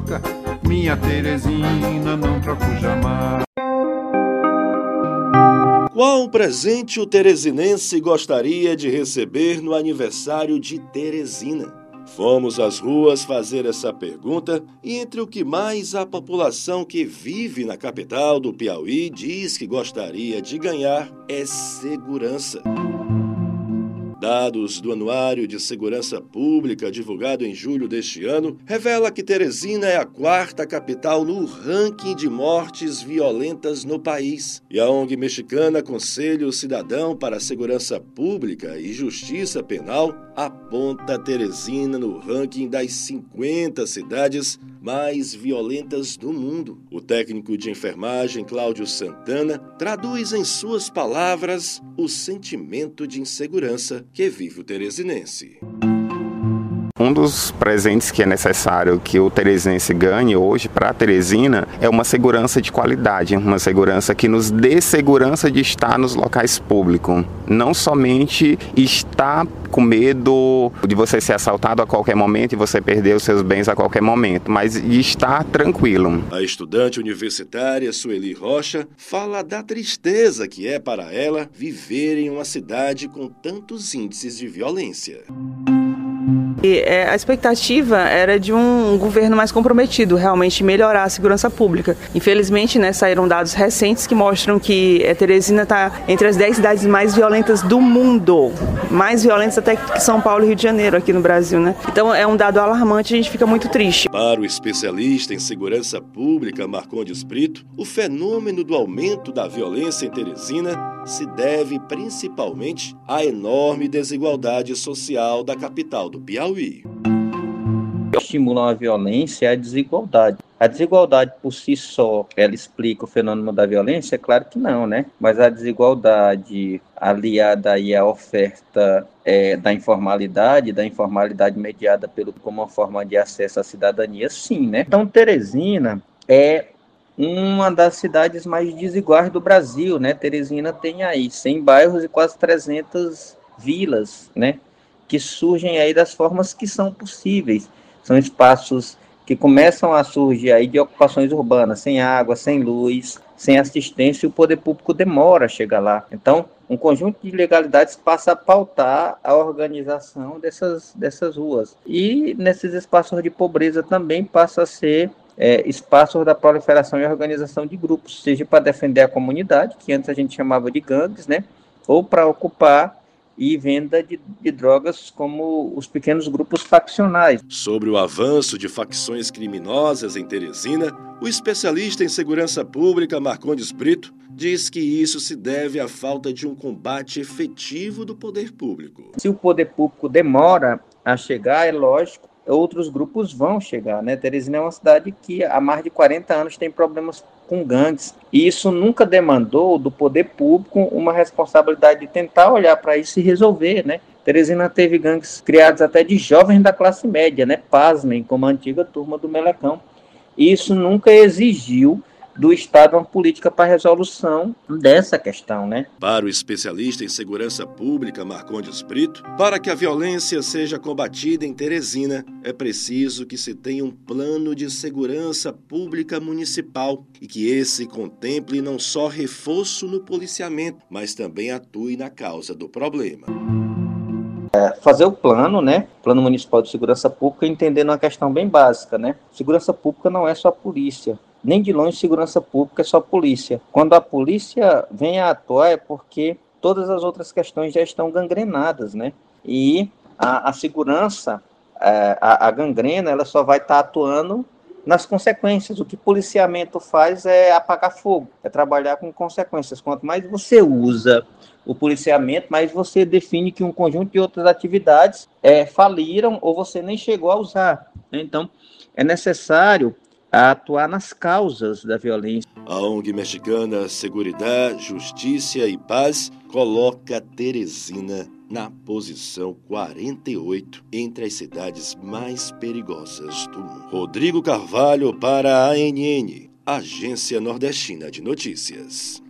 troca. Minha Teresina, não troco jamais. Qual presente o teresinense gostaria de receber no aniversário de Teresina? Fomos às ruas fazer essa pergunta e entre o que mais a população que vive na capital do Piauí diz que gostaria de ganhar é segurança. Dados do Anuário de Segurança Pública, divulgado em julho deste ano, revela que Teresina é a quarta capital no ranking de mortes violentas no país. E a ONG mexicana Conselho Cidadão para a Segurança Pública e Justiça Penal aponta Teresina no ranking das 50 cidades mais violentas do mundo. O técnico de enfermagem Cláudio Santana traduz em suas palavras o sentimento de insegurança que vive o teresinense. Um dos presentes que é necessário que o teresense ganhe hoje para a Teresina é uma segurança de qualidade, uma segurança que nos dê segurança de estar nos locais públicos. Não somente estar com medo de você ser assaltado a qualquer momento e você perder os seus bens a qualquer momento, mas de estar tranquilo. A estudante universitária Sueli Rocha fala da tristeza que é para ela viver em uma cidade com tantos índices de violência. E, é, a expectativa era de um governo mais comprometido, realmente melhorar a segurança pública. Infelizmente, né, saíram dados recentes que mostram que é, Teresina está entre as 10 cidades mais violentas do mundo, mais violentas até que São Paulo e Rio de Janeiro aqui no Brasil, né? Então é um dado alarmante, a gente fica muito triste. Para o especialista em segurança pública Marcondes Brito, o fenômeno do aumento da violência em Teresina se deve principalmente à enorme desigualdade social da capital do Piauí. Estimulam a violência é a desigualdade. A desigualdade por si só, ela explica o fenômeno da violência? É claro que não, né? Mas a desigualdade aliada aí à oferta é, da informalidade, da informalidade mediada pelo, como uma forma de acesso à cidadania, sim, né? Então, Teresina é uma das cidades mais desiguais do Brasil, né? Teresina tem aí 100 bairros e quase 300 vilas, né? Que surgem aí das formas que são possíveis. São espaços que começam a surgir aí de ocupações urbanas, sem água, sem luz, sem assistência, e o poder público demora a chegar lá. Então, um conjunto de legalidades passa a pautar a organização dessas, dessas ruas. E nesses espaços de pobreza também passa a ser é, espaços da proliferação e organização de grupos, seja para defender a comunidade, que antes a gente chamava de gangues, né, ou para ocupar e venda de, de, drogas como os pequenos grupos faccionais. Sobre o avanço de facções criminosas em Teresina, o especialista em segurança pública Marcondes Brito diz que isso se deve à falta de um combate efetivo do poder público. Se o poder público demora a chegar, é lógico outros grupos vão chegar, né? Teresina é uma cidade que há mais de 40 anos tem problemas com gangues, e isso nunca demandou do poder público uma responsabilidade de tentar olhar para isso e resolver, né? Teresina teve gangues criados até de jovens da classe média, né? Pasmem, como a antiga turma do Melecão. E isso nunca exigiu do Estado uma política para a resolução dessa questão, né? Para o especialista em segurança pública Marcondes Brito, para que a violência seja combatida em Teresina, é preciso que se tenha um plano de segurança pública municipal e que esse contemple não só reforço no policiamento, mas também atue na causa do problema. É, fazer o plano, né? Plano Municipal de Segurança Pública, entendendo uma questão bem básica, né? Segurança pública não é só polícia, nem de longe segurança pública é só polícia. Quando a polícia vem a atuar é porque todas as outras questões já estão gangrenadas, né? E a, a segurança, é, a, a, gangrena, ela só vai estar tá atuando nas consequências. O que policiamento faz é apagar fogo, é trabalhar com consequências. Quanto mais você usa o policiamento, mais você define que um conjunto de outras atividades é, faliram ou você nem chegou a usar. Então, é necessário a atuar nas causas da violência. A ONG mexicana Seguridade, Justiça e Paz coloca Teresina na posição 48 entre as cidades mais perigosas do mundo. Rodrigo Carvalho para a ANN, Agência Nordestina de Notícias.